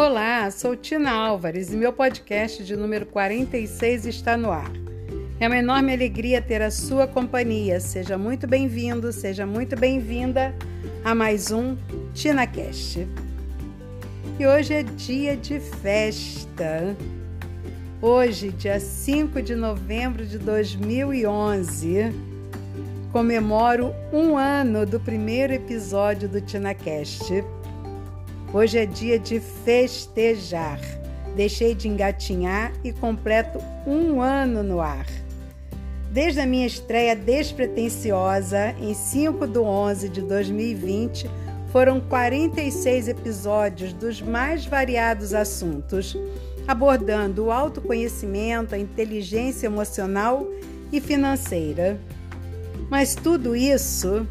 Olá, sou Tina Álvares e meu podcast de número 46 está no ar. É uma enorme alegria ter a sua companhia. Seja muito bem-vindo, seja muito bem-vinda a mais um TinaCast. E hoje é dia de festa. Hoje, dia 5 de novembro de 2011, comemoro um ano do primeiro episódio do TinaCast. Hoje é dia de festejar. Deixei de engatinhar e completo um ano no ar. Desde a minha estreia despretensiosa em 5 de 11 de 2020, foram 46 episódios dos mais variados assuntos, abordando o autoconhecimento, a inteligência emocional e financeira. Mas tudo isso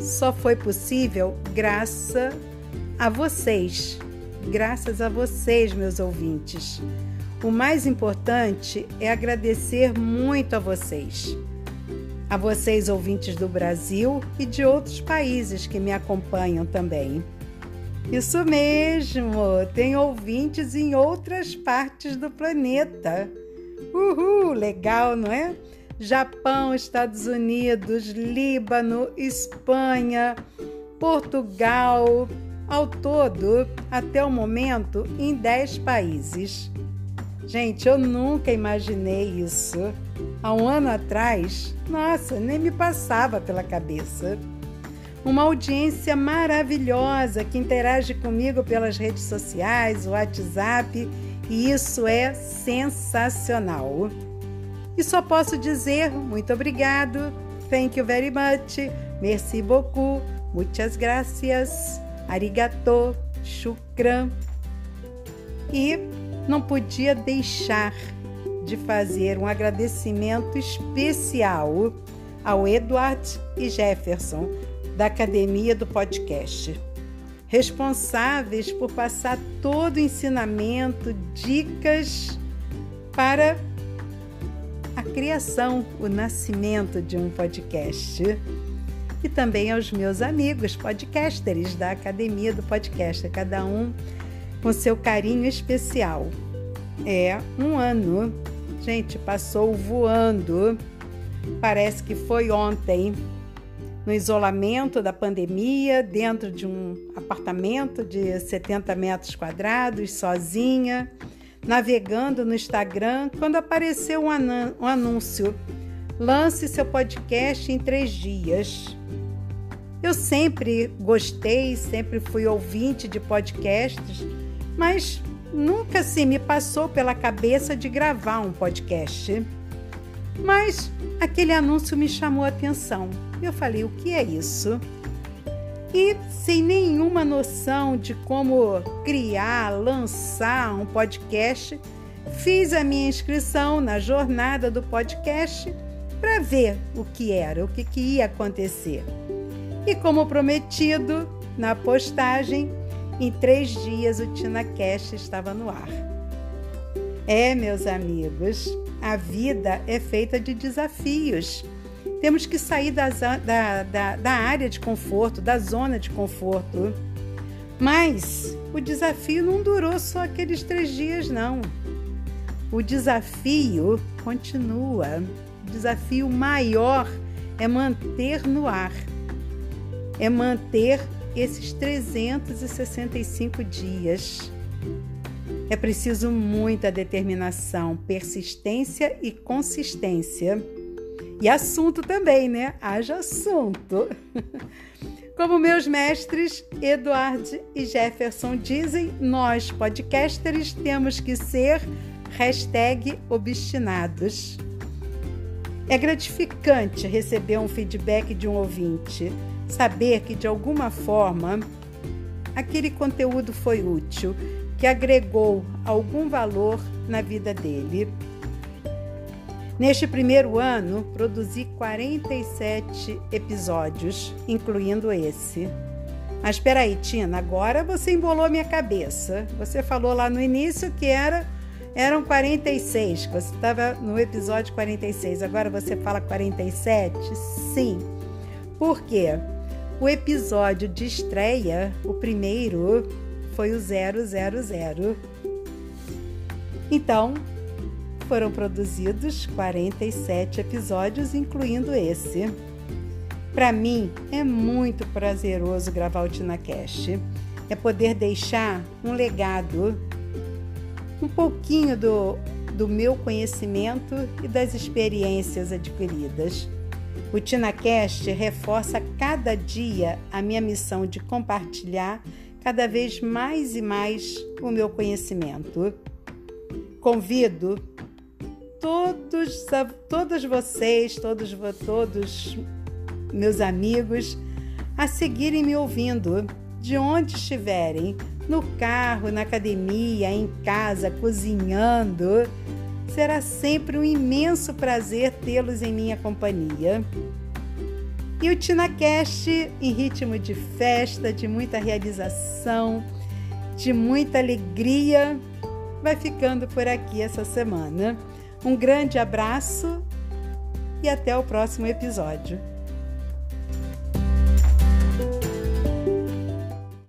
só foi possível graças a vocês, graças a vocês, meus ouvintes. O mais importante é agradecer muito a vocês. A vocês, ouvintes do Brasil e de outros países que me acompanham também. Isso mesmo, tem ouvintes em outras partes do planeta. Uhul, legal, não é? Japão, Estados Unidos, Líbano, Espanha, Portugal, ao todo, até o momento, em 10 países. Gente, eu nunca imaginei isso. Há um ano atrás, nossa, nem me passava pela cabeça. Uma audiência maravilhosa que interage comigo pelas redes sociais, o WhatsApp, e isso é sensacional. E só posso dizer muito obrigado, thank you very much, merci beaucoup, muitas gracias arigato, shukran. E não podia deixar de fazer um agradecimento especial ao Edward e Jefferson, da Academia do Podcast, responsáveis por passar todo o ensinamento, dicas para a criação, o nascimento de um podcast e também aos meus amigos podcasters da Academia do Podcaster, cada um com seu carinho especial. É um ano, gente, passou voando. Parece que foi ontem, no isolamento da pandemia, dentro de um apartamento de 70 metros quadrados, sozinha, navegando no Instagram, quando apareceu um anúncio. Lance seu podcast em três dias. Eu sempre gostei, sempre fui ouvinte de podcasts, mas nunca se me passou pela cabeça de gravar um podcast. Mas aquele anúncio me chamou a atenção. Eu falei: o que é isso? E sem nenhuma noção de como criar, lançar um podcast, fiz a minha inscrição na jornada do podcast para ver o que era, o que, que ia acontecer. E como prometido, na postagem, em três dias o TinaCast estava no ar. É, meus amigos, a vida é feita de desafios. Temos que sair da, da, da, da área de conforto, da zona de conforto. Mas o desafio não durou só aqueles três dias, não. O desafio continua. O desafio maior é manter no ar é manter esses 365 dias. É preciso muita determinação, persistência e consistência. E assunto também, né? Haja assunto. Como meus mestres Eduardo e Jefferson dizem, nós podcasters temos que ser hashtag obstinados. É gratificante receber um feedback de um ouvinte saber que de alguma forma aquele conteúdo foi útil, que agregou algum valor na vida dele. Neste primeiro ano, produzi 47 episódios, incluindo esse. Mas espera aí, Tina, agora você embolou minha cabeça. Você falou lá no início que era eram 46, que você estava no episódio 46, agora você fala 47? Sim. Por quê? O episódio de estreia, o primeiro, foi o 000. Então, foram produzidos 47 episódios, incluindo esse. Para mim, é muito prazeroso gravar o TinaCast. É poder deixar um legado, um pouquinho do, do meu conhecimento e das experiências adquiridas. O TinaCast reforça cada dia a minha missão de compartilhar cada vez mais e mais o meu conhecimento. Convido todos, todos vocês, todos, todos meus amigos, a seguirem me ouvindo de onde estiverem, no carro, na academia, em casa, cozinhando. Será sempre um imenso prazer tê-los em minha companhia. E o TinaCast em ritmo de festa, de muita realização, de muita alegria, vai ficando por aqui essa semana. Um grande abraço e até o próximo episódio.